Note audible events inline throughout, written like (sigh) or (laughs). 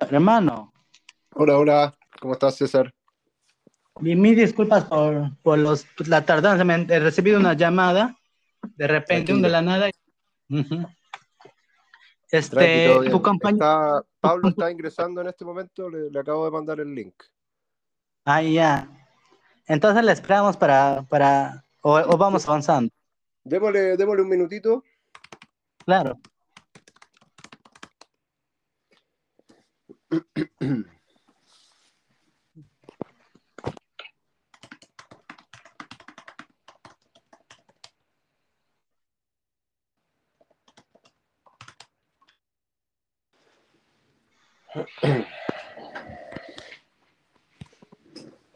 hermano. Hola, hola, ¿cómo estás, César? Mis disculpas por, por los, la tardanza, he recibido una llamada de repente, un de la nada. Este, tu compañero. Pablo está (laughs) ingresando en este momento, le, acabo de mandar el link. Ah, ya. Entonces le esperamos para, para o, vamos avanzando. Démosle, démosle un minutito. Claro.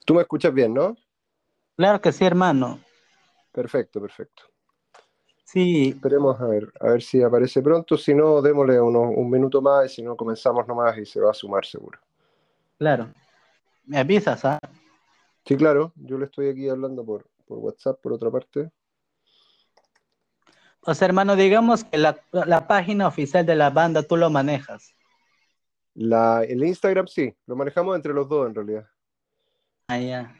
Tú me escuchas bien, ¿no? Claro que sí, hermano. Perfecto, perfecto. Sí. Esperemos a ver, a ver si aparece pronto. Si no, démosle un minuto más y si no, comenzamos nomás y se va a sumar seguro. Claro. Me avisas, ¿ah? Sí, claro. Yo le estoy aquí hablando por, por WhatsApp, por otra parte. O sea, hermano, digamos que la, la página oficial de la banda tú lo manejas. La, el Instagram sí, lo manejamos entre los dos en realidad. Ah, ya.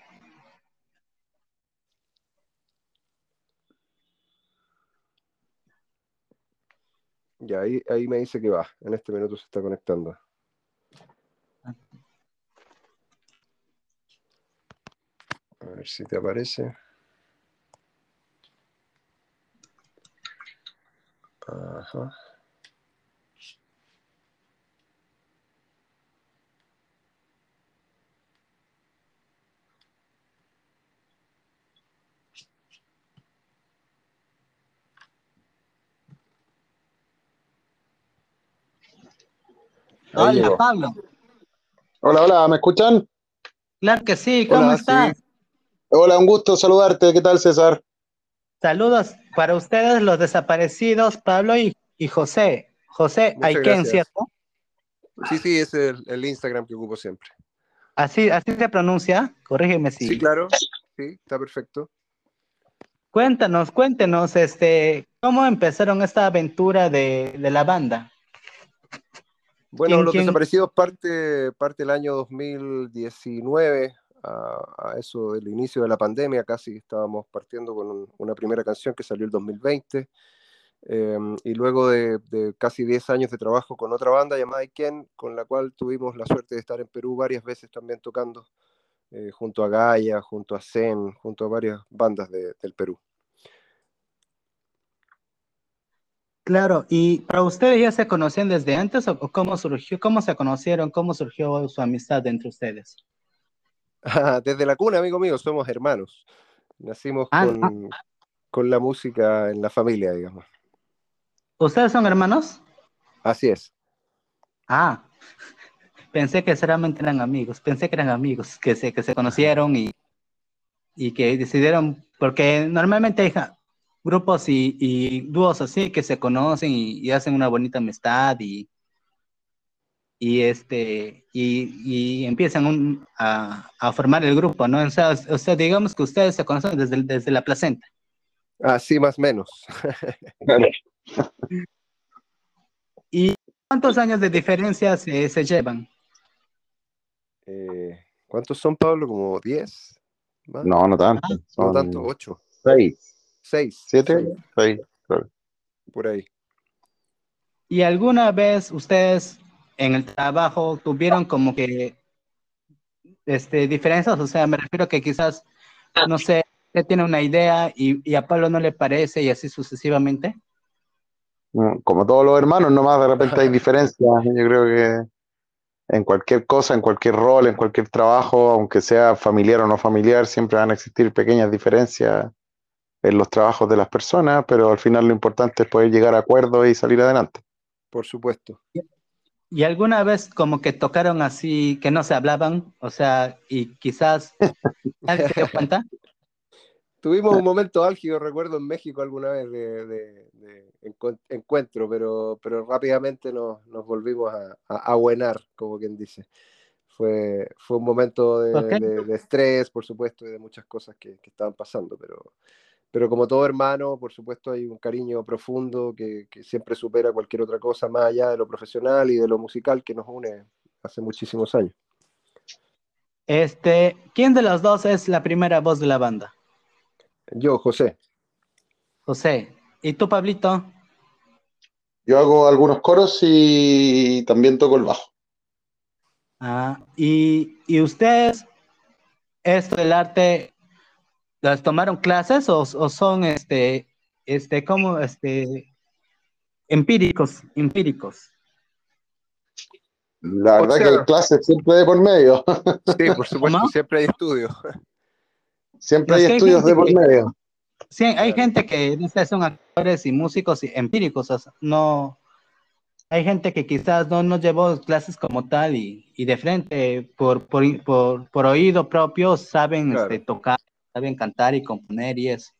Ya, ahí, ahí me dice que va. En este minuto se está conectando. A ver si te aparece. Ajá. Hola, Pablo. Hola, hola, ¿me escuchan? Claro que sí, ¿cómo estás? Hola, un gusto saludarte. ¿Qué tal, César? Saludos para ustedes, los desaparecidos, Pablo y, José. José Aiken, ¿cierto? Sí, sí, es el, Instagram que ocupo siempre. ¿Así, ¿Así se pronuncia? Corrígeme si. Sí, claro. Sí, está perfecto. Cuéntanos, cuéntenos, este, ¿cómo empezaron esta aventura de, de la banda? Bueno, Los Desaparecidos parte, parte el año 2019, a, eso del inicio de la pandemia, casi estábamos partiendo con una primera canción que salió el 2020. Em, y luego de, casi 10 años de trabajo con otra banda llamada Iken, con la cual tuvimos la suerte de estar en Perú varias veces también tocando, eh, junto a Gaia, junto a Zen, junto a varias bandas del Perú. Claro, y para ustedes ya se conocían desde antes o cómo surgió, cómo se conocieron, cómo surgió su amistad entre ustedes? desde la cuna, amigo mío, somos hermanos. Nacimos ah, con, ah. con, la música en la familia, digamos. ¿Ustedes son hermanos? Así es. Ah, (laughs) pensé que solamente eran amigos, pensé que eran amigos, que se, que se conocieron y, y que decidieron, porque normalmente hija, grupos y, dúos así que se conocen y, hacen una bonita amistad y, y este y, empiezan a, formar el grupo, ¿no? O sea, digamos que ustedes se conocen desde, desde la placenta. Así más o menos. (laughs) ¿Y cuántos años de diferencia se, llevan? Eh, ¿Cuántos son, Pablo? ¿Como 10? No, no tanto. No tanto, 8. 6. Seis. ¿Siete? Seis, Por ahí. ¿Y alguna vez ustedes en el trabajo tuvieron como que este, diferencias? O sea, me refiero que quizás, no sé, usted tiene una idea y, a Pablo no le parece y así sucesivamente. Como todos los hermanos, nomás de repente hay diferencias. Yo creo que en cualquier cosa, en cualquier rol, en cualquier trabajo, aunque sea familiar o no familiar, siempre van a existir pequeñas diferencias en los trabajos de las personas, pero al final lo importante es poder llegar a acuerdos y salir adelante. Por supuesto. ¿Y alguna vez como que tocaron así, que no se hablaban? O sea, y quizás... (laughs) ¿Alguien se dio cuenta? Tuvimos un momento álgido, recuerdo, en México alguna vez de, encuentro, pero, pero rápidamente nos, volvimos a, a, como quien dice. Fue, fue un momento de, estrés, por supuesto, y de muchas cosas que, que estaban pasando, pero, pero como todo hermano, por supuesto hay un cariño profundo que, siempre supera cualquier otra cosa más allá de lo profesional y de lo musical que nos une hace muchísimos años. Este, ¿quién de los dos es la primera voz de la banda? Yo, José. José. ¿Y tú, Pablito? Yo hago algunos coros y también toco el bajo. Ah, y, y ustedes, esto del arte, ¿las tomaron clases o, o son este, este, como este, empíricos, empíricos? La verdad que hay clases siempre de por medio. (laughs) Sí, por supuesto, siempre hay estudios. Siempre hay estudios de por medio. Sí, hay gente que son actores y músicos empíricos, no, hay gente que quizás no nos llevó clases como tal y, de frente, por, por, oído propio, saben este, tocar, saben cantar y componer y eso.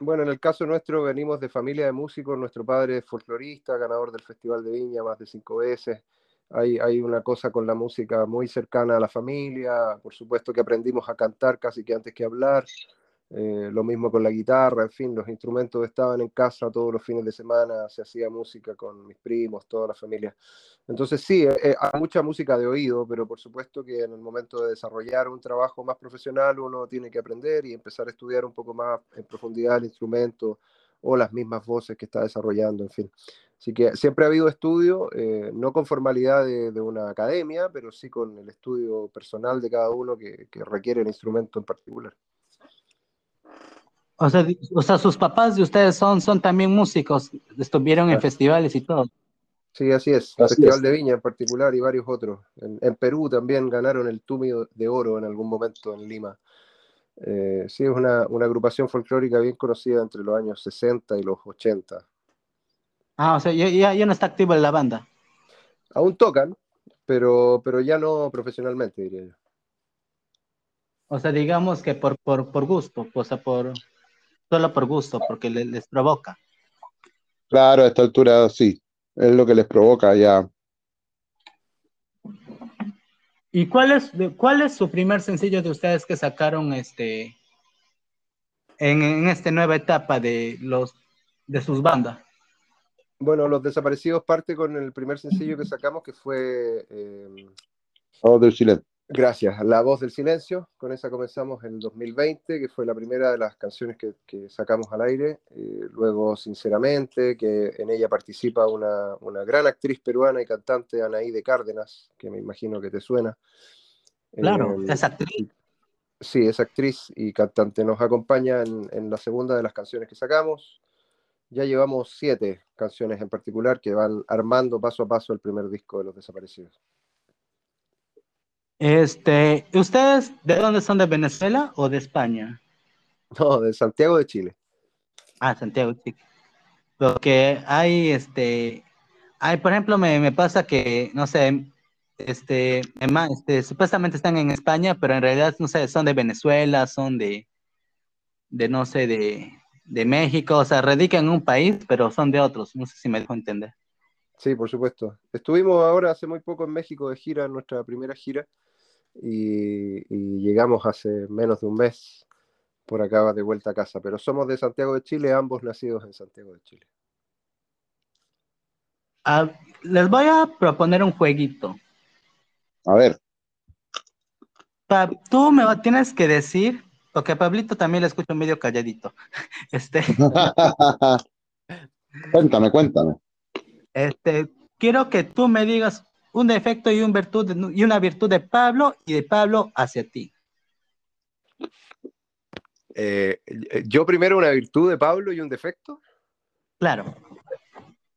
Bueno, en el caso nuestro venimos de familia de músicos, nuestro padre es folclorista, ganador del Festival de Viña más de cinco veces. Hay, hay una cosa con la música muy cercana a la familia, por supuesto que aprendimos a cantar casi que antes que hablar. Eh, lo mismo con la guitarra, en fin, los instrumentos estaban en casa todos los fines de semana, se hacía música con mis primos, toda la familia. Entonces sí, eh, eh, hay mucha música de oído, pero por supuesto que en el momento de desarrollar un trabajo más profesional uno tiene que aprender y empezar a estudiar un poco más en profundidad el instrumento o las mismas voces que está desarrollando, en fin. Así que siempre ha habido estudio, no con formalidad de, una academia, pero sí con el estudio personal de cada uno que requiere el instrumento en particular. O sea, o sea, sus papás de ustedes son, son también músicos, estuvieron en festivales y todo. Sí, así es. El Festival de Viña en particular y varios otros. En, Perú también ganaron el Túmido de Oro en algún momento en Lima. Eh, sí, es una, agrupación folclórica bien conocida entre los años 60 y los 80. Ah, o sea, ya, ya no está activo en la banda. Aún tocan, pero, pero ya no profesionalmente, diría yo. O sea, digamos que por, por, por gusto, o sea, por, solo por gusto, porque les, provoca. Claro, a esta altura sí, es lo que les provoca ya. ¿Y cuál es, cuál es su primer sencillo de ustedes que sacaron este en, en esta nueva etapa de los de sus bandas? Bueno, Los Desaparecidos parte con el primer sencillo que sacamos que fue eh, oh, del Silencio. Gracias. La voz del silencio, con esa comenzamos en el 2020, que fue la primera de las canciones que, sacamos al aire. Eh, luego, sinceramente, que en ella participa una, gran actriz peruana y cantante, Anaí de Cárdenas, que me imagino que te suena. Claro, eh, es actriz. Sí, es actriz y cantante. Nos acompaña en, en la segunda de las canciones que sacamos. Ya llevamos siete canciones en particular que van armando paso a paso el primer disco de Los Desaparecidos. Este, ¿ustedes de dónde son? ¿De Venezuela o de España? No, de Santiago de Chile. Ah, Santiago de Chile. Porque hay, este, hay, por ejemplo, me, pasa que, no sé, este, este, supuestamente están en España, pero en realidad, no sé, son de Venezuela, son de, de no sé, de, de México, o sea, radican en un país, pero son de otros, no sé si me dejo entender. Sí, por supuesto. Estuvimos ahora hace muy poco en México de gira, nuestra primera gira, y, llegamos hace menos de un mes por acá de vuelta a casa, pero somos de Santiago de Chile, ambos nacidos en Santiago de Chile. Ah, les voy a proponer un jueguito. A ver. tú me tienes que decir, porque a Pablito también le escucho medio calladito. (laughs) Este. (laughs) cuéntame, cuéntame. Este, quiero que tú me digas un defecto y, un virtud y una virtud de Pablo y de Pablo hacia ti. Eh, yo primero una virtud de Pablo y un defecto. Claro.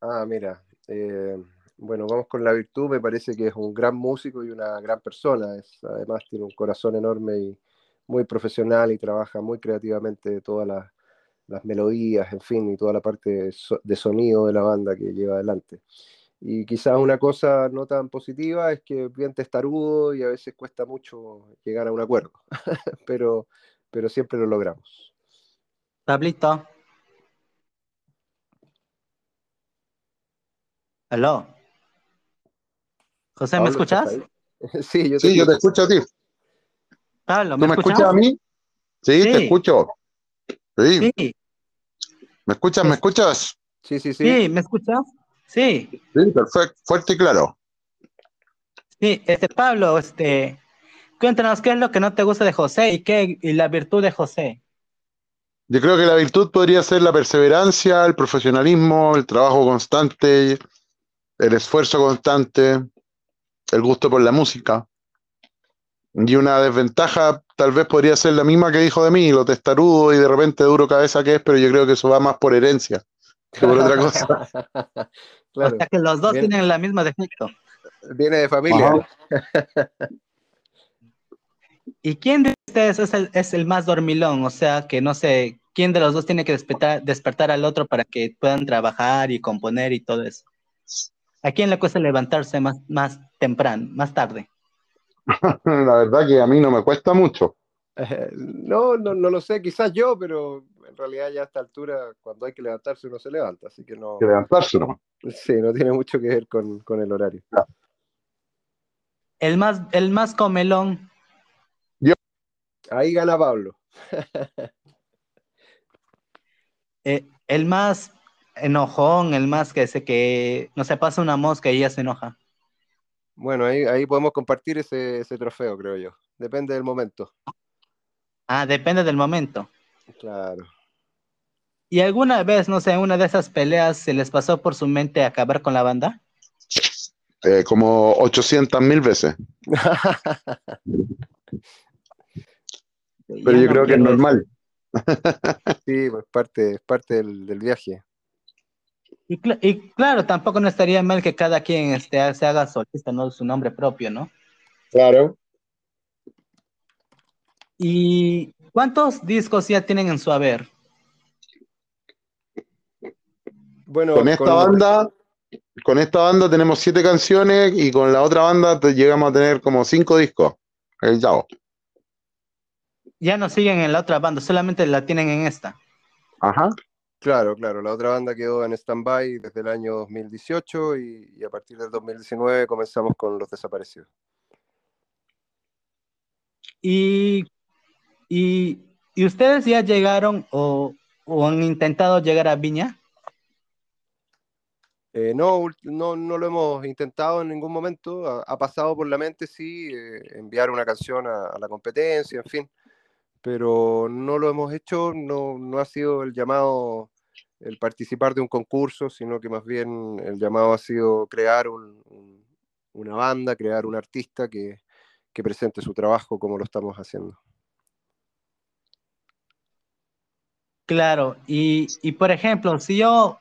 Ah, mira. Eh, bueno, vamos con la virtud. Me parece que es un gran músico y una gran persona. Es, además tiene un corazón enorme y muy profesional y trabaja muy creativamente todas las, las melodías, en fin, y toda la parte de sonido de la banda que lleva adelante. Y quizás una cosa no tan positiva es que es bien testarudo y a veces cuesta mucho llegar a un acuerdo, (laughs) pero, pero siempre lo logramos. Pablito. Aló. José, ¿me escuchas? (laughs) Sí, yo te, sí, yo te escucho a ti. Pablo, ¿me, me escuchas a mí? Sí, te escucho. Sí. sí. ¿Me escuchas? ¿Me escuchas? Sí, sí, sí. Sí, ¿me escuchas? Sí. Sí, perfecto, fuerte y claro. Sí, este Pablo, este, cuéntanos qué es lo que no te gusta de José y qué y la virtud de José. Yo creo que la virtud podría ser la perseverancia, el profesionalismo, el trabajo constante, el esfuerzo constante, el gusto por la música. Y una desventaja tal vez podría ser la misma que dijo de mí, lo testarudo y de repente duro cabeza que es, pero yo creo que eso va más por herencia que por otra (laughs) cosa. (laughs) O sea que los dos tienen la misma defecto. Viene de familia. (laughs) ¿Y quién de ustedes es el, es el, más dormilón? O sea, que no sé, ¿quién de los dos tiene que despertar, despertar al otro para que puedan trabajar y componer y todo eso? ¿A quién le cuesta levantarse más, más temprano, más tarde? (laughs) La verdad que a mí no me cuesta mucho. no, no, no lo sé, quizás yo, pero en realidad ya a esta altura, cuando hay que levantarse, uno se levanta, así que no. Que levantarse no. Sí, no tiene mucho que ver con, con el horario. El más, el más comelón. Yo. Ahí gana Pablo. (laughs) eh, el más enojón, el más que se que no se pasa una mosca y ya se enoja. Bueno, ahí, ahí podemos compartir ese, ese trofeo, creo yo. Depende del momento. Ah, depende del momento. Claro. ¿Y alguna vez, no sé, una de esas peleas se les pasó por su mente acabar con la banda? Eh, como 800 mil veces. (laughs) Pero yo creo que es normal. (laughs) (laughs) sí, pues parte, es parte del, del viaje. Y, y, claro, tampoco no estaría mal que cada quien este, se haga solista, ¿no? Su nombre propio, ¿no? Claro. ¿Y cuántos discos ya tienen en su haber? Bueno, con esta con... banda, con esta banda tenemos siete canciones y con la otra banda llegamos a tener como cinco discos. El Yao. Ya no siguen en la otra banda, solamente la tienen en esta. Ajá. Claro, claro. La otra banda quedó en stand-by desde el año 2018 y, y, a partir del 2019 comenzamos con Los Desaparecidos. ¿Y, y, y ustedes ya llegaron o, o, han intentado llegar a Viña? Eh, no, no, no lo hemos intentado en ningún momento. Ha, pasado por la mente, sí, eh, enviar una canción a, la competencia, en fin pero no lo hemos hecho, no, no ha sido el llamado el participar de un concurso, sino que más bien el llamado ha sido crear un, un, una banda, crear un artista que, que, presente su trabajo como lo estamos haciendo. Claro, y, y por ejemplo, si yo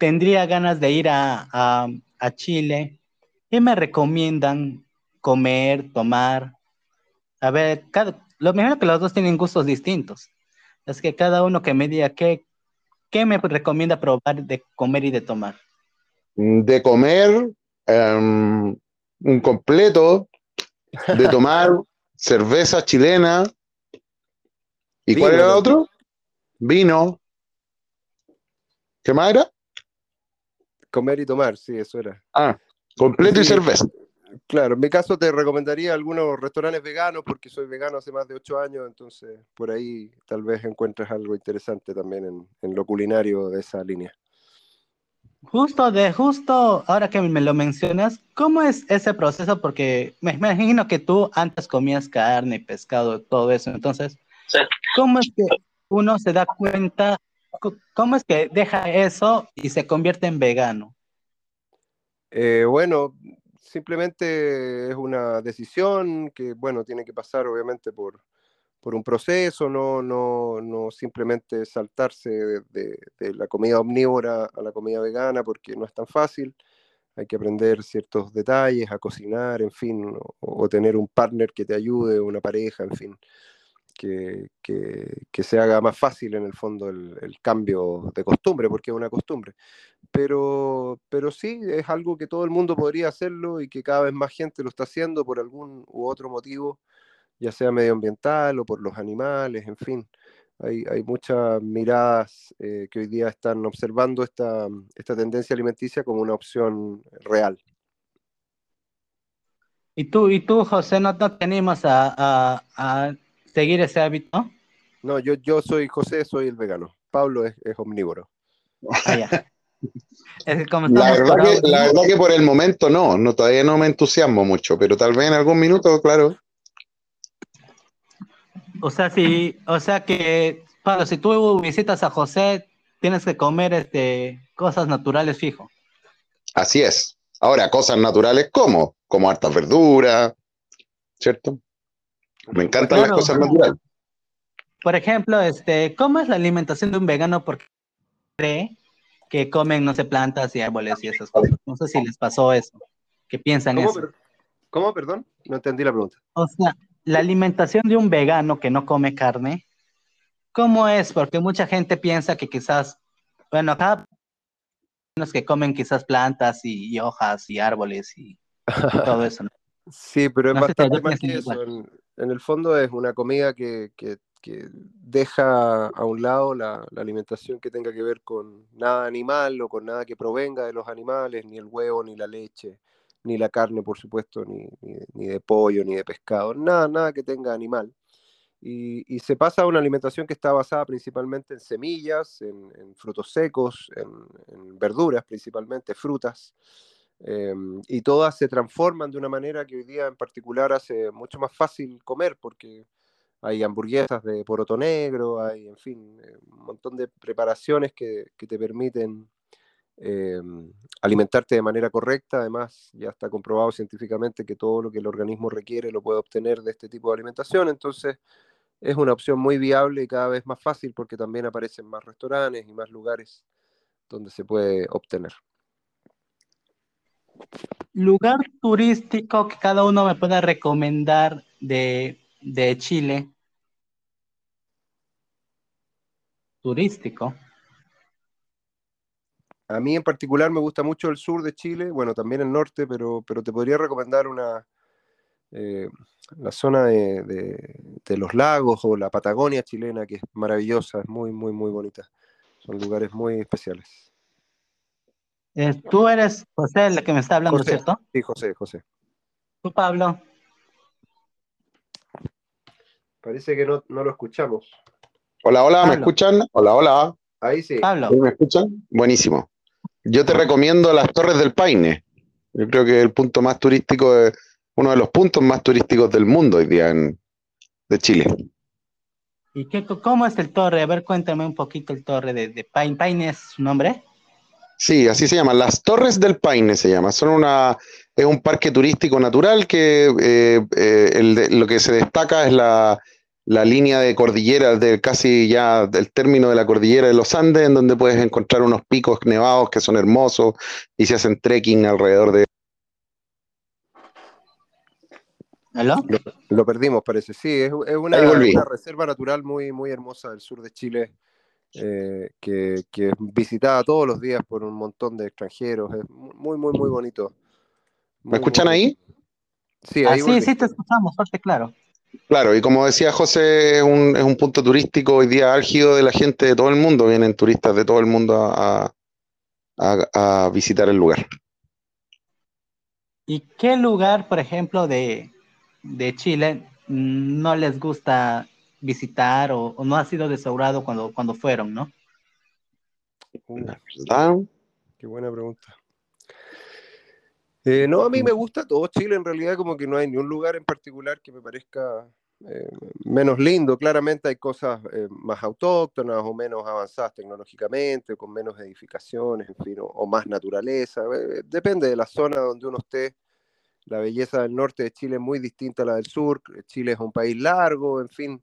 tendría ganas de ir a, a, a Chile, ¿qué me recomiendan comer, tomar? A ver, cada, lo mejor es que los dos tienen gustos distintos. Es que cada uno que me diga qué, qué me recomienda probar de comer y de tomar. De comer, um, un completo, de (laughs) tomar cerveza chilena. ¿Y Vino, cuál era el otro? Vino. ¿Qué más era? Comer y tomar, sí, eso era. Ah, completo sí. y cerveza. Claro, en mi caso te recomendaría algunos restaurantes veganos porque soy vegano hace más de ocho años, entonces por ahí tal vez encuentres algo interesante también en, en lo culinario de esa línea. Justo de justo ahora que me lo mencionas, ¿cómo es ese proceso? Porque me imagino que tú antes comías carne, pescado, todo eso. Entonces, sí. ¿cómo es que uno se da cuenta? ¿Cómo es que deja eso y se convierte en vegano? Eh, bueno, simplemente es una decisión que, bueno, tiene que pasar obviamente por, por un proceso, no, no, no simplemente saltarse de, la comida omnívora a la comida vegana, porque no es tan fácil. Hay que aprender ciertos detalles, a cocinar, en fin, o tener un partner que te ayude, una pareja, en fin, que, que, que se haga más fácil en el fondo el, cambio de costumbre, porque es una costumbre. Pero, pero sí, es algo que todo el mundo podría hacerlo y que cada vez más gente lo está haciendo por algún u otro motivo ya sea medioambiental o por los animales, en fin. Hay, hay muchas miradas eh, que hoy día están observando esta, esta tendencia alimenticia como una opción real. ¿Y tú, y tú José, no, te animas a, seguir ese hábito? No, yo, yo soy José, soy el vegano. Pablo es, es omnívoro. Ah, ya. la, verdad que, la verdad que por el momento no, no, todavía no me entusiasmo mucho, pero tal vez en algún minuto, claro. O sea, si, o sea que, Pablo, si tú visitas a José, tienes que comer este, cosas naturales fijo. Así es. Ahora, cosas naturales como, como hartas verduras, ¿cierto? Me encantan las cosas naturales. Por ejemplo, este, ¿cómo es la alimentación de un vegano? Porque cree que comen, no sé, plantas y árboles y esas cosas. No sé si les pasó eso. ¿Qué piensan eso? ¿Cómo, perdón? No entendí la pregunta. O sea, la alimentación de un vegano que no come carne, ¿cómo es? Porque mucha gente piensa que quizás, bueno, acá los que comen quizás plantas y, hojas y árboles y, (laughs) todo eso. ¿no? Sí, pero es bastante más que eso. En, el fondo es una comida que, que, deja a un lado la, alimentación que tenga que ver con nada animal o con nada que provenga de los animales, ni el huevo, ni la leche, ni la carne, por supuesto, ni, ni de pollo, ni de pescado, nada, nada que tenga animal. Y, se pasa a una alimentación que está basada principalmente en semillas, en, frutos secos, en, verduras principalmente, frutas, em, y todas se transforman de una manera que hoy día en particular hace mucho más fácil comer, porque hay hamburguesas de poroto negro, hay, en fin, eh, un montón de preparaciones que, que te permiten em, alimentarte de manera correcta. Además, ya está comprobado científicamente que todo lo que el organismo requiere lo puede obtener de este tipo de alimentación. Entonces, es una opción muy viable y cada vez más fácil porque también aparecen más restaurantes y más lugares donde se puede obtener. Lugar turístico que cada uno me pueda recomendar de, Chile. Turístico. A mí en particular me gusta mucho el sur de Chile, bueno, también el norte, pero, pero te podría recomendar una, eh, la zona de, los lagos o la Patagonia chilena, que es maravillosa, es muy, muy, muy bonita. Son lugares muy especiales. Eh, tú eres José, el que me está hablando, ¿cierto? Sí, José, José. Tú, Pablo. Parece que no, lo escuchamos. Hola, hola, ¿me escuchan? Hola, hola. Ahí sí. Pablo. ¿Me escuchan? Buenísimo. Yo te recomiendo las Torres del Paine. Yo creo que el punto más turístico de, uno de los puntos más turísticos del mundo hoy día en, de Chile. ¿Y qué, cómo es el torre? A ver, cuéntame un poquito el torre de, de Paine. ¿Paine es su nombre? Sí, así se llama. Las Torres del Paine se llama. Son una, es un parque turístico natural que eh, eh, lo que se destaca es la, la línea de cordillera, de casi ya del término de la cordillera de los Andes, en donde puedes encontrar unos picos nevados que son hermosos y se hacen trekking alrededor de lo, perdimos, parece. Sí, es, una, reserva natural muy, muy hermosa del sur de Chile, eh, que, que, es visitada todos los días por un montón de extranjeros. Es muy, muy, muy bonito. ¿Me escuchan ahí? Sí, ahí sí, sí, te escuchamos, fuerte, claro. Claro, y como decía José, es un, es un punto turístico hoy día álgido de la gente de todo el mundo. Vienen turistas de todo el mundo a, a, a visitar el lugar. ¿Y qué lugar, por ejemplo, de, de Chile no les gusta visitar o, no ha sido desaurado cuando, cuando fueron, ¿no? Qué buena pregunta. Eh, no, a mí me gusta todo Chile, en realidad como que no hay ni un lugar en particular que me parezca eh, menos lindo. Claramente hay cosas eh, más autóctonas o menos avanzadas tecnológicamente, o con menos edificaciones, en fin, o más naturaleza. depende de la zona donde uno esté la belleza del norte de Chile es muy distinta a la del sur. Chile es un país largo, en fin,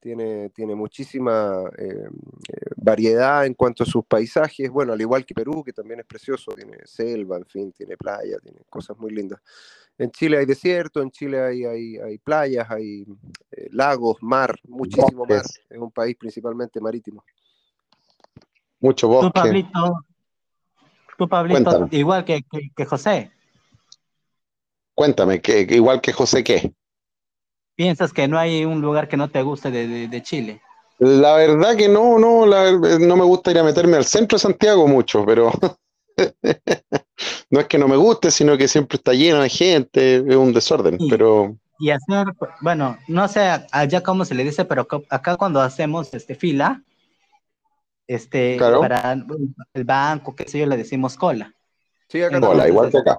tiene, tiene muchísima eh, eh, variedad en cuanto a sus paisajes. Bueno, al igual que Perú, que también es precioso, tiene selva, en fin, tiene playa, tiene cosas muy lindas. En Chile hay desierto, en Chile hay, hay, playas, hay eh, lagos, mar, muchísimo mar. Es un país principalmente marítimo. Mucho bosque. Tú, Pablito, igual que, que José, Cuéntame, que, igual que José, ¿qué? ¿Piensas que no hay un lugar que no te guste de, Chile? La verdad que no, no, no me gusta ir a meterme al centro de Santiago mucho, pero (laughs) no es que no me guste, sino que siempre está lleno de gente, es un desorden, pero... Y hacer, bueno, no sé allá cómo se le dice, pero acá cuando hacemos este fila, este, Claro. para el banco, qué sé yo, le decimos cola. Sí, acá Cola, igual que acá.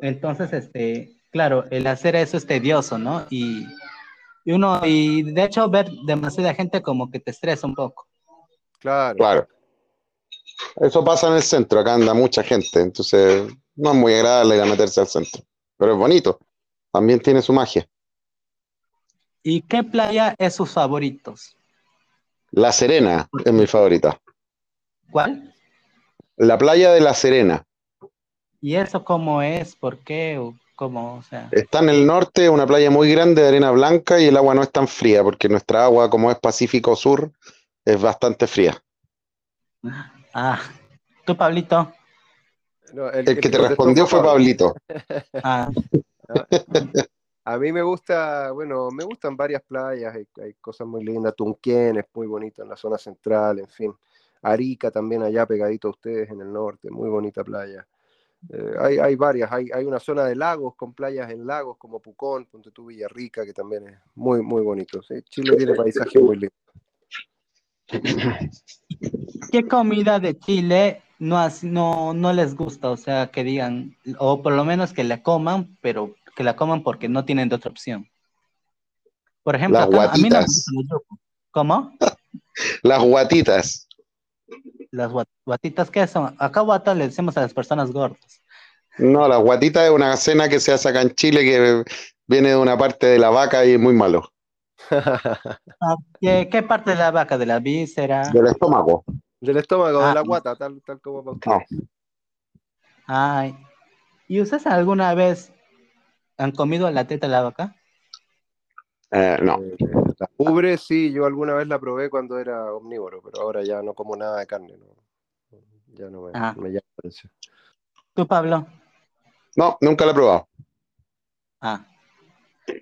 Entonces, este, claro, el hacer eso es tedioso, ¿no? Y, y uno, y de hecho ver demasiada gente como que te estresa un poco. Claro. Claro. Eso pasa en el centro, acá anda mucha gente, entonces no es muy agradable ir a meterse al centro, pero es bonito, también tiene su magia. ¿Y qué playa es sus favoritos? La Serena es mi favorita. ¿Cuál? La playa de La Serena. ¿Y eso cómo es? ¿Por qué? ¿O ¿Cómo? O sea, Está en el norte, una playa muy grande de arena blanca y el agua no es tan fría, porque nuestra agua, como es Pacífico Sur, es bastante fría. ah, tú, Pablito. No, El que te respondió fue. Pablito. (laughs) Ah, A mí me gusta, bueno, me gustan varias playas, hay, hay cosas muy lindas, Tunquén es muy bonito en la zona central, en fin. Arica también allá pegadito a ustedes en el norte, muy bonita playa. Eh, hay, hay varias, hay, hay una zona de lagos con playas en lagos como Pucón, Ponte tú Villarrica, que también es muy, muy bonito. sí. Chile tiene paisajes muy lindos. ¿Qué comida de Chile no, has- no, no les gusta? O sea, que digan, o por lo menos que la coman, pero que la coman porque no tienen de otra opción. Por ejemplo, Las acá- a mí no me guatitas. gusta el yuco. ¿Cómo? (laughs) Las guatitas. Las guat- guatitas, ¿qué son? Acá guata le decimos a las personas gordas. No, las guatitas es una cena que se hace acá en Chile que viene de una parte de la vaca y es muy malo. (laughs) Ah, ¿Qué, qué parte de la vaca? ¿De la víscera? Del estómago. Del estómago, Ah. de la guata, tal, tal como para No. Ay. ¿Y ustedes alguna vez han comido la teta de la vaca? Eh, no. La ubre, sí, yo alguna vez la probé cuando era omnívoro, pero ahora ya no como nada de carne. no. Ya no me, Ah. me llama la atención. ¿Tú, Pablo? No, nunca la he probado. Ah.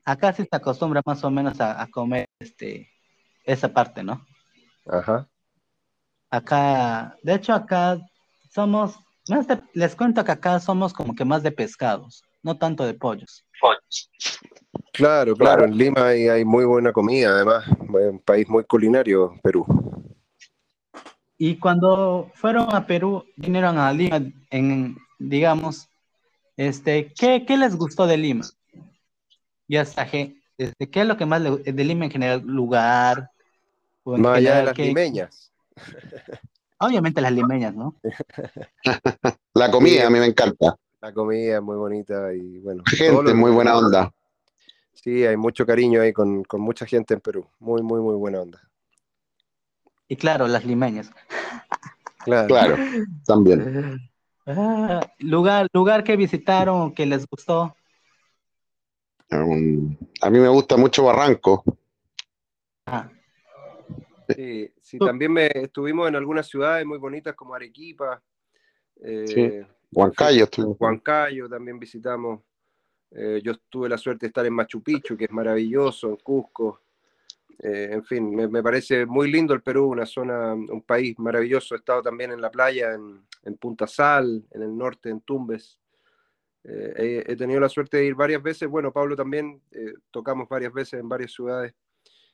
Acá sí se acostumbra más o menos a, a comer este, esa parte, ¿no? Ajá. Acá, de hecho, acá somos, más de- les cuento que acá somos como que más de pescados, no tanto de pollos. Claro, claro, en Lima hay, hay muy buena comida, además, es un país muy culinario, Perú. Y cuando fueron a Perú, vinieron a Lima, en, digamos, este, ¿qué, qué les gustó de Lima? Ya está, je- este, ¿qué es lo que más le, de Lima en general? Lugar. o en Más allá de las ¿qué- limeñas. Obviamente las limeñas, ¿no? (laughs) La comida a mí me encanta. La comida es muy bonita y bueno. Gente, muy buena onda. Sí, hay mucho cariño ahí con, con mucha gente en Perú. Muy, muy, muy buena onda. Y claro, las limeñas. Claro. Claro, también. Ah, lugar, lugar que visitaron, que les gustó. Um, a mí me gusta mucho Barranco. Ah, Sí, sí, también me, estuvimos en algunas ciudades muy bonitas como Arequipa, eh, Sí. Huancayo. Huancayo también visitamos. Eh, yo tuve la suerte de estar en Machu Picchu, que es maravilloso, en Cusco. Eh, en fin, me, me parece muy lindo el Perú, una zona, un país maravilloso. He estado también en la playa, en, en Punta Sal, en el norte, en Tumbes. Eh, he, he tenido la suerte de ir varias veces. Bueno, Pablo también, eh, tocamos varias veces en varias ciudades.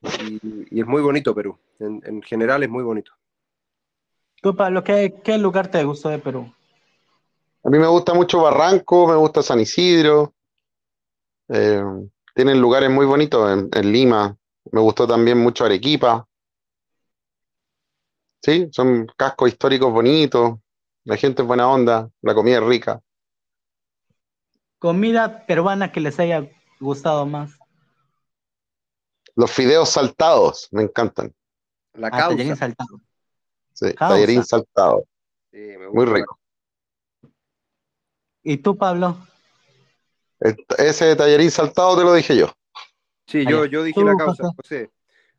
Y, y es muy bonito Perú. En, en general es muy bonito. Tú, Pablo, ¿qué, qué lugar te gustó de Perú? A mí me gusta mucho Barranco, me gusta San Isidro. Eh, tienen lugares muy bonitos en, en Lima. Me gustó también mucho Arequipa. Sí, son cascos históricos bonitos. La gente es buena onda, la comida es rica. Comida peruana que les haya gustado más. Los fideos saltados me encantan. La Ah, causa. saltado. Sí, Causa. tallarín saltado, Sí, me muy rico. ¿Y tú, Pablo? Ese tallarín saltado te lo dije yo. Sí, yo, yo dije la causa, José.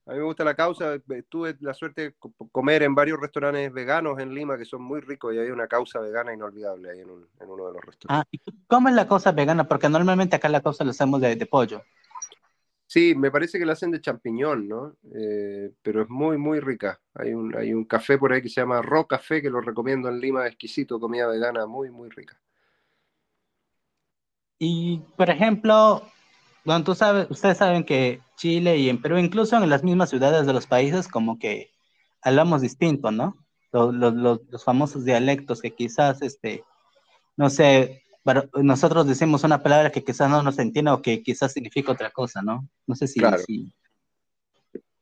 A mí me gusta la causa. Tuve la suerte de co- comer en varios restaurantes veganos en Lima que son muy ricos y hay una causa vegana inolvidable ahí en, un- en uno de los restaurantes. Ah, ¿y ¿Cómo es la cosa vegana? Porque normalmente acá la cosa lo hacemos de, de pollo. Sí, me parece que la hacen de champiñón, ¿no? Eh, pero es muy, muy rica. Hay un, hay un café por ahí que se llama Ro Café, que lo recomiendo en Lima, exquisito, comida vegana, muy, muy rica. Y, por ejemplo, bueno, tú sabes, ustedes saben que Chile y en Perú, incluso en las mismas ciudades de los países, como que hablamos distinto, ¿no? Los, famosos dialectos que quizás, este, no sé, nosotros decimos una palabra que quizás no nos entiende o que quizás significa otra cosa, ¿no? No sé si...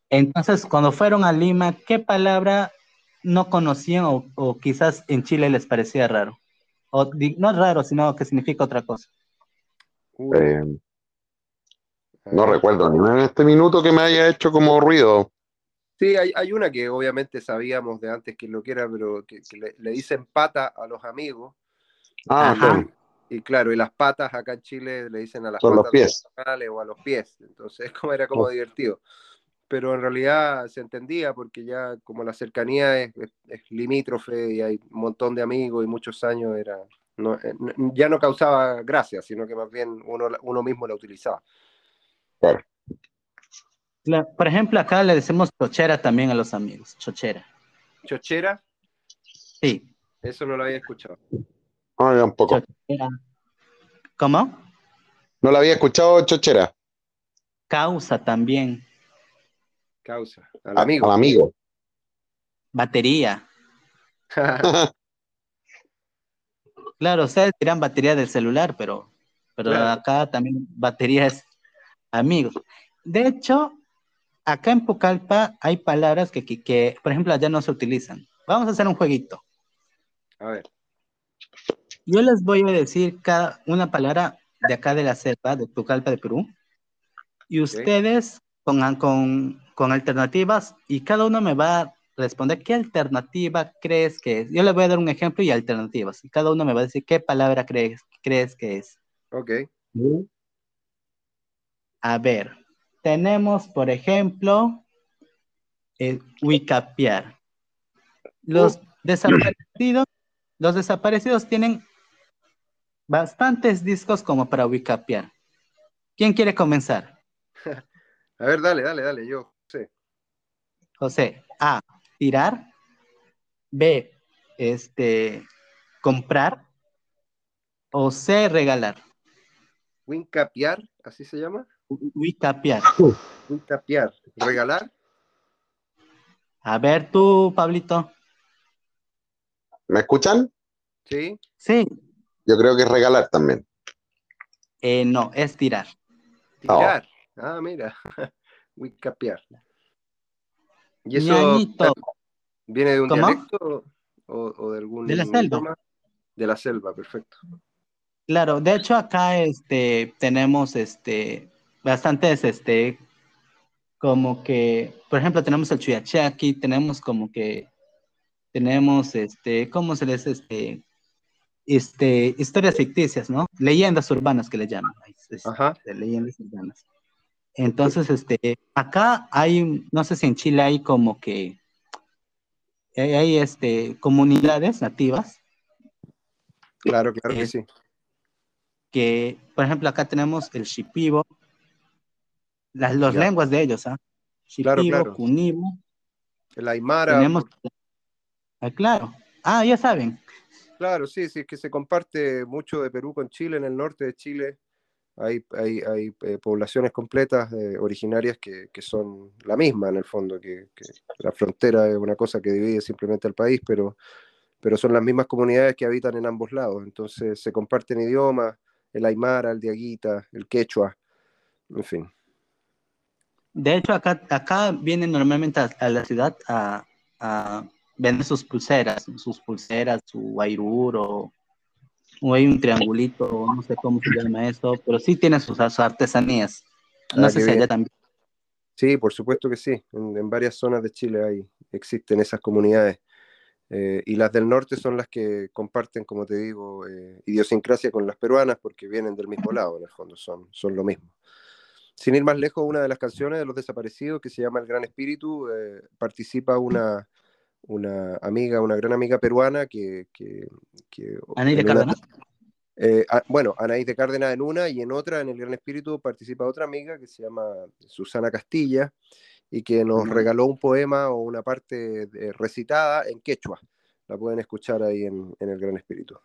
Entonces, cuando fueron a Lima, ¿qué palabra no conocían o, quizás en Chile les parecía raro? O, no es raro, sino que significa otra cosa. Eh, no recuerdo ni en este minuto que me haya hecho como ruido. Sí, hay, una que obviamente sabíamos de antes que lo que era, pero que, le, dicen pata a los amigos. Ah, y, claro, y las patas acá en Chile le dicen a las patas los pies. o a los pies. Entonces, (laughs) como era como oh. divertido. Pero en realidad se entendía porque ya como la cercanía es, limítrofe y hay un montón de amigos y muchos años era eh, ya no causaba gracia, sino que más bien uno, uno mismo la utilizaba. Claro por ejemplo, acá le decimos chochera también a los amigos, chochera. ¿Chochera? Sí. Eso no lo había escuchado. Ah, un poco. ¿Cómo? No lo había escuchado, chochera. Causa también. Causa. Al amigo. Al amigo. Batería. (laughs) claro, ustedes dirán batería del celular, pero, pero acá también batería es amigos. De hecho, acá en Pucallpa hay palabras que, que, por ejemplo, allá no se utilizan. Vamos a hacer un jueguito. A ver. Yo les voy a decir cada una palabra de acá de la selva, de Pucallpa de Perú, y ustedes pongan con, con alternativas y cada uno me va a responder qué alternativa crees que es. Yo les voy a dar un ejemplo y alternativas, y cada uno me va a decir qué palabra crees, crees que es. Ok. A ver, tenemos, por ejemplo, el Wikipedia. Los uh. desaparecidos, los desaparecidos tienen bastantes discos como para Wikipedia. ¿Quién quiere comenzar? (laughs) A ver, dale, dale, dale, yo, José. José, A, tirar. B, este, comprar. O C, regalar. Wincapiar, así se llama. Witapiar. Witapiar. ¿Regalar? A ver tú, Pablito. ¿Me escuchan? Sí. Sí. Yo creo que es regalar también. Eh, no, es tirar. Tirar. Ah, mira. (laughs) Wicapiar. ¿Y eso viene de un dialecto o, de algún de la selva? De la selva, perfecto. Claro, de hecho acá este tenemos este bastantes, este, como que, por ejemplo, tenemos el Chuyachaki, tenemos como que, tenemos, este, ¿cómo se les, este, este, historias ficticias, ¿no? Leyendas urbanas que le llaman, Ajá. leyendas urbanas. Entonces, este, acá hay, no sé si en Chile hay como que, hay, este, comunidades nativas. Claro, claro que sí. Que, por ejemplo, acá tenemos el Shipibo, las los lenguas de ellos, ¿ah? claro, claro. El Aymara. Tenemos... Ah, claro. Ah, ya saben. Claro, sí, sí, es que se comparte mucho de Perú con Chile. En el norte de Chile hay, hay, hay eh, poblaciones completas eh, originarias que, que, son la misma en el fondo, que, que, la frontera es una cosa que divide simplemente al país, pero, pero son las mismas comunidades que habitan en ambos lados. Entonces se comparten idiomas, el Aymara, el Diaguita, el Quechua, en fin. De hecho, acá, acá vienen normalmente a, la ciudad a, a, vender sus pulseras, sus pulseras, su airur o, hay un triangulito, no sé cómo se llama eso, pero sí tiene sus, artesanías. No ah, sé si allá también. Sí, por supuesto que sí. En, varias zonas de Chile hay, existen esas comunidades. Eh, y las del norte son las que comparten, como te digo, eh, idiosincrasia con las peruanas porque vienen del mismo lado, en el fondo, son, son lo mismo. Sin ir más lejos, una de las canciones de Los Desaparecidos, que se llama El Gran Espíritu, eh, participa una, una amiga, una gran amiga peruana que... que, de Cárdenas? Eh, bueno, Anaís de Cárdenas en una y en otra, en El Gran Espíritu, participa otra amiga que se llama Susana Castilla y que nos regaló un poema o una parte recitada en quechua. La pueden escuchar ahí en, en El Gran Espíritu.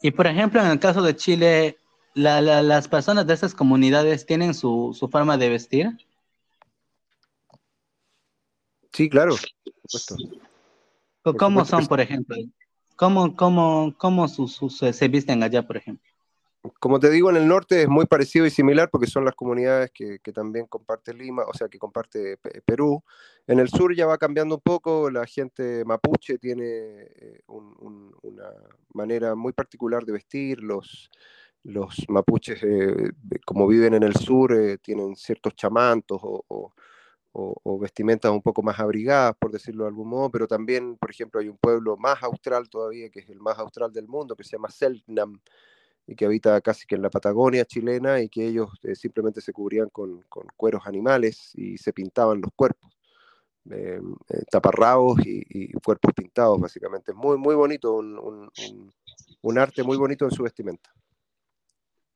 Y por ejemplo, en el caso de Chile, las personas de esas comunidades tienen su, forma de vestir. Sí, claro, ¿Cómo son, por ejemplo? ¿Cómo, cómo, cómo se visten allá, por ejemplo? Como te digo, en el norte es muy parecido y similar porque son las comunidades que, también comparte Lima, o sea, que comparte Perú. En el sur ya va cambiando un poco, la gente mapuche tiene eh, una manera muy particular de vestir, los, los mapuches, eh, como viven en el sur, eh, tienen ciertos chamantos o, vestimentas un poco más abrigadas, por decirlo de algún modo, pero también, por ejemplo, hay un pueblo más austral todavía, que es el más austral del mundo, que se llama Selknam, y que habita casi que en la Patagonia chilena, y que ellos eh, simplemente se cubrían con, cueros animales y se pintaban los cuerpos. taparrabos y, cuerpos pintados, básicamente. Muy, muy bonito, un arte muy bonito en su vestimenta.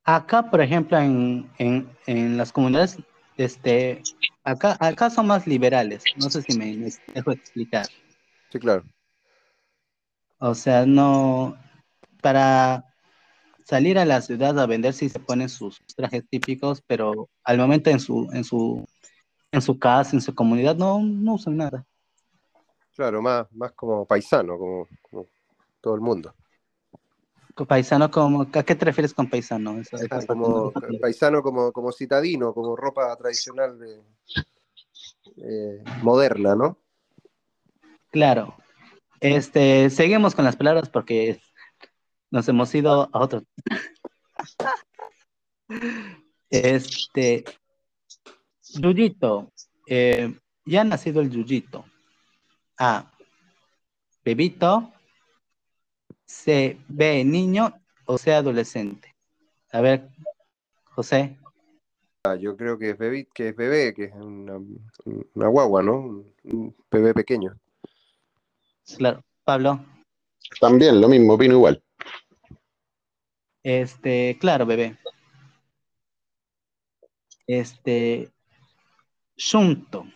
Acá, por ejemplo, en, en, las comunidades, este, acá, acá son más liberales. No sé si me, dejo explicar. Sí, claro. O sea, no, para salir a la ciudad a vender sí se ponen sus trajes típicos, pero al momento en su, en su, en su casa, en su comunidad, no, no usan nada. Claro, más, más como paisano, como todo el mundo. Paisano como, ¿a qué te refieres con paisano? como, paisano como, como citadino, como ropa tradicional eh, moderna, ¿no? Claro. Este, seguimos con las palabras porque nos hemos ido a otro. Este, Yuyito, eh, ya ha nacido el Yuyito. Ah, Bebito, se ve niño o sea adolescente? A ver, José. Ah, yo creo que es bebé, que es bebé, que es una, guagua, ¿no? Un bebé pequeño. Claro. Pablo. También, lo mismo, opino igual. Este, claro, bebé. Este, Shunto.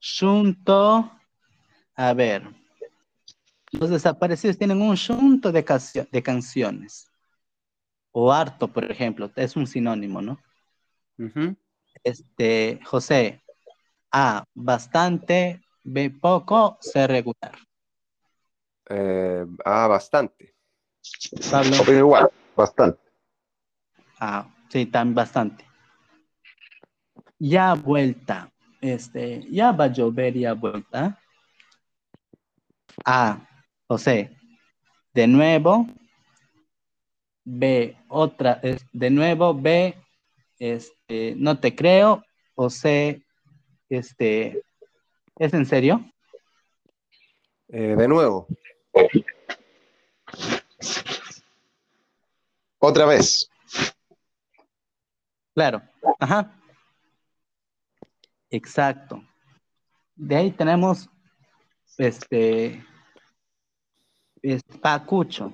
Shunto, a ver, los desaparecidos tienen un junto de, de canciones. O harto, por ejemplo, es un sinónimo, ¿no? Este, José, A, bastante, B, poco, C, regular. Eh, a, bastante. Pablo. igual, bastante. Ah, sí, también bastante. Ya vuelta, este, ya va a llover ya vuelta. A, José, de nuevo, B, otra, de nuevo, B, este, no te creo, o C, este, ¿es en serio? Eh, de nuevo. Otra vez. Claro, ajá. Exacto. De ahí tenemos, este, es Pacucho.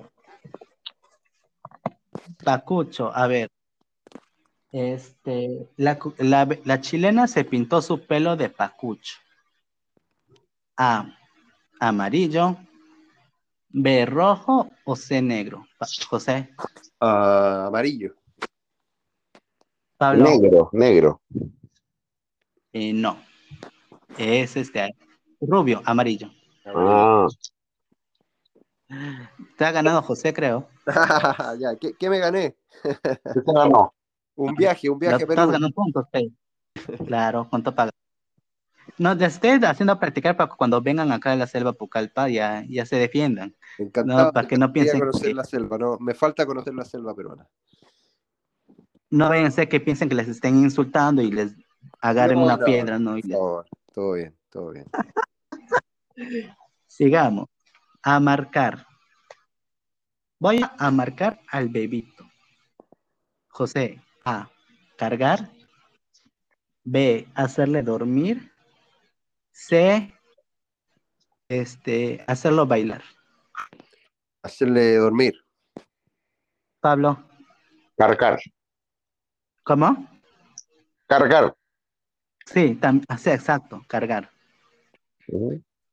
Pacucho, a ver. Este, la, chilena se pintó su pelo de pacucho. A, amarillo. B, rojo o C, negro. José. Ah, amarillo. Negro, negro. Eh, no. Es este, rubio, amarillo. Ah. Te ha ganado José, creo. (laughs) ya, ¿qué, me gané? ¿Qué te ganó? Un viaje, un viaje a Perú. ganando puntos, Claro, ¿cuánto paga? No, te estoy haciendo practicar para que cuando vengan acá a la selva Pucallpa ya, ya se defiendan. Encantado. para que no piensen conocer la selva, no, me falta conocer la selva peruana. No vayan a ser que piensen que les estén insultando y les agarren una piedra, ¿no? todo bien, todo bien. (laughs) Sigamos a marcar. Voy a marcar al bebito. José, A, cargar. B, hacerle dormir. C, este, hacerlo bailar. Hacerle dormir. Pablo. Cargar. ¿Cómo? Cargar. Sí, sí exacto, cargar.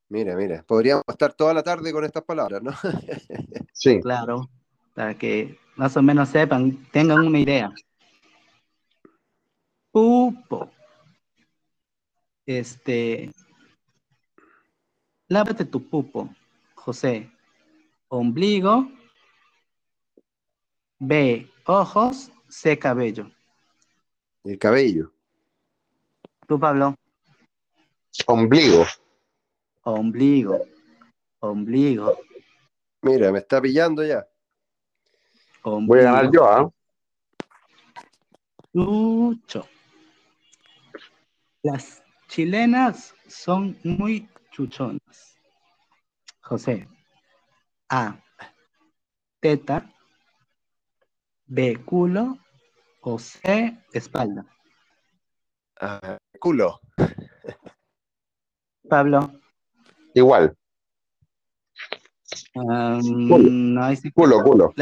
Mira, mira, podríamos estar toda la tarde con estas palabras, ¿no? (laughs) sí. Claro, para que más o menos sepan, tengan una idea. Pupo. Este, lávate tu pupo, José. Ombligo. B, ojos. C, cabello. El cabello. Tú, Pablo. Ombligo. Ombligo. Ombligo. Mira, me está pillando ya. Voy a ganar yo, ¿ah? Chucho. Las chilenas son muy chuchonas. José. A. Teta. B. Culo. O C. Espalda. Ah, culo. Pablo. Igual. Um, Culo. no sí- Culo, culo.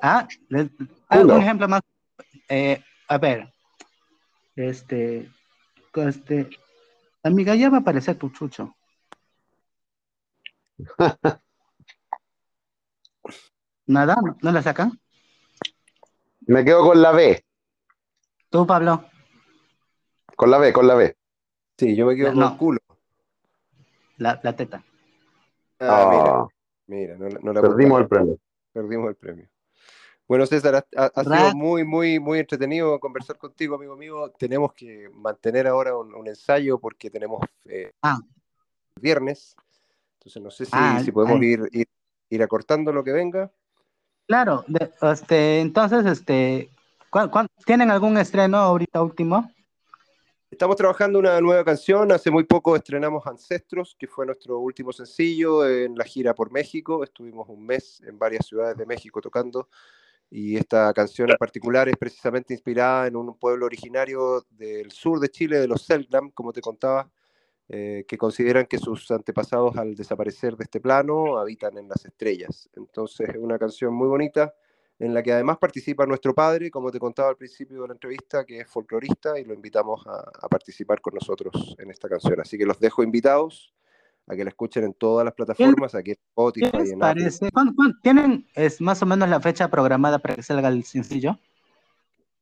Ah, les- ah, Culo. un ejemplo más. Eh, a ver. Este. Este. Amiga, ya va a aparecer tu chucho. (laughs) Nada, no, ¿No la sacan. Me quedo con la B. Tú, Pablo. Con la B, con la B. Sí, yo me quedo con No. el culo. La, la teta. Ah, mira, Ah, mira, no, la- no la perdimos el premio. Perdimos el premio. Bueno, César, ha, sido muy, muy, muy entretenido conversar contigo, amigo mío. Tenemos que mantener ahora un, un ensayo porque tenemos eh, Ah. viernes. Entonces no sé si, Ah, si podemos ir, ir, ir acortando lo que venga. Claro, de- este, entonces, este, ¿cuán- cuán- tienen algún estreno ahorita último? Estamos trabajando una nueva canción. Hace muy poco estrenamos Ancestros, que fue nuestro último sencillo en la gira por México. Estuvimos un mes en varias ciudades de México tocando. Y esta canción en particular es precisamente inspirada en un pueblo originario del sur de Chile, de los Selknam, como te contaba, eh, que consideran que sus antepasados al desaparecer de este plano habitan en las estrellas. Entonces es una canción muy bonita en la que además participa nuestro padre, como te contaba al principio de la entrevista, que es folclorista y lo invitamos a, a participar con nosotros en esta canción. Así que los dejo invitados a que la escuchen en todas las plataformas, aquí en ¿Qué Spotify, les en Apple. parece? ¿Cuán- cuán- ¿Tienen es más o menos la fecha programada para que salga el sencillo?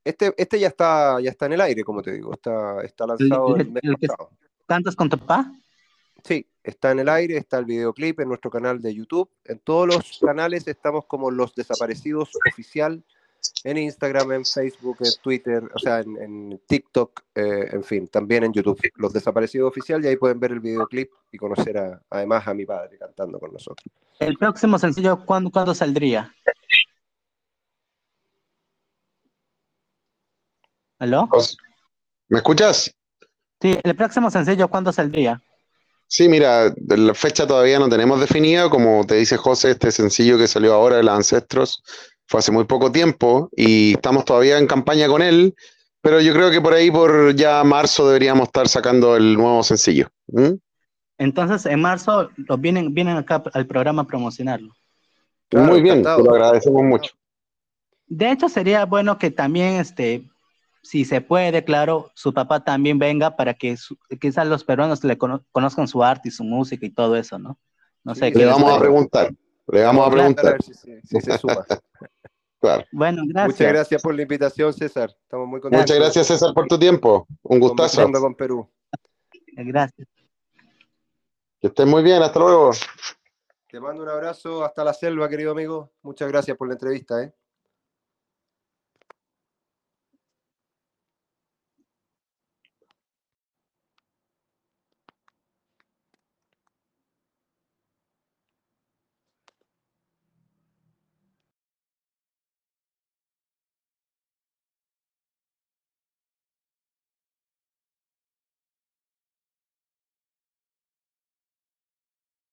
Este, este ya está, ya está en el aire, como te digo, está, está lanzado El- el mes el que- pasado. ¿Cantas con tu papá? Sí, está en el aire, está el videoclip en nuestro canal de YouTube. En todos los canales estamos como Los Desaparecidos Oficial, en Instagram, en Facebook, en Twitter, o sea, en, en TikTok, eh, en fin, también en YouTube. Los Desaparecidos Oficial, y ahí pueden ver el videoclip y conocer a- además a mi padre cantando con nosotros. El próximo sencillo, ¿cuándo, cuándo saldría? ¿Aló? ¿Me escuchas? Sí, el próximo sencillo, ¿cuándo saldría? Sí, mira, la fecha todavía no tenemos definida. Como te dice José, este sencillo que salió ahora de los Ancestros fue hace muy poco tiempo y estamos todavía en campaña con él. Pero yo creo que por ahí, por ya marzo, deberíamos estar sacando el nuevo sencillo. ¿Mm? Entonces, en marzo los vienen, vienen acá al programa a promocionarlo. Claro, muy bien, encantado. te lo agradecemos mucho. De hecho, sería bueno que también, este, si se puede, claro, su papá también venga para que su- quizás los peruanos le cono- conozcan su arte y su música y todo eso, ¿no? No sé. Sí, ¿qué Le vamos a preguntar, le vamos a preguntar. ver si, se- si se suma. (laughs) Claro. Bueno, gracias. Muchas gracias por la invitación, César. Estamos muy contentos. Muchas gracias, César, por tu tiempo. Un gustazo. Con Perú. Gracias. Que estés muy bien, hasta luego. Te mando un abrazo hasta la selva, querido amigo. Muchas gracias por la entrevista. ¿eh?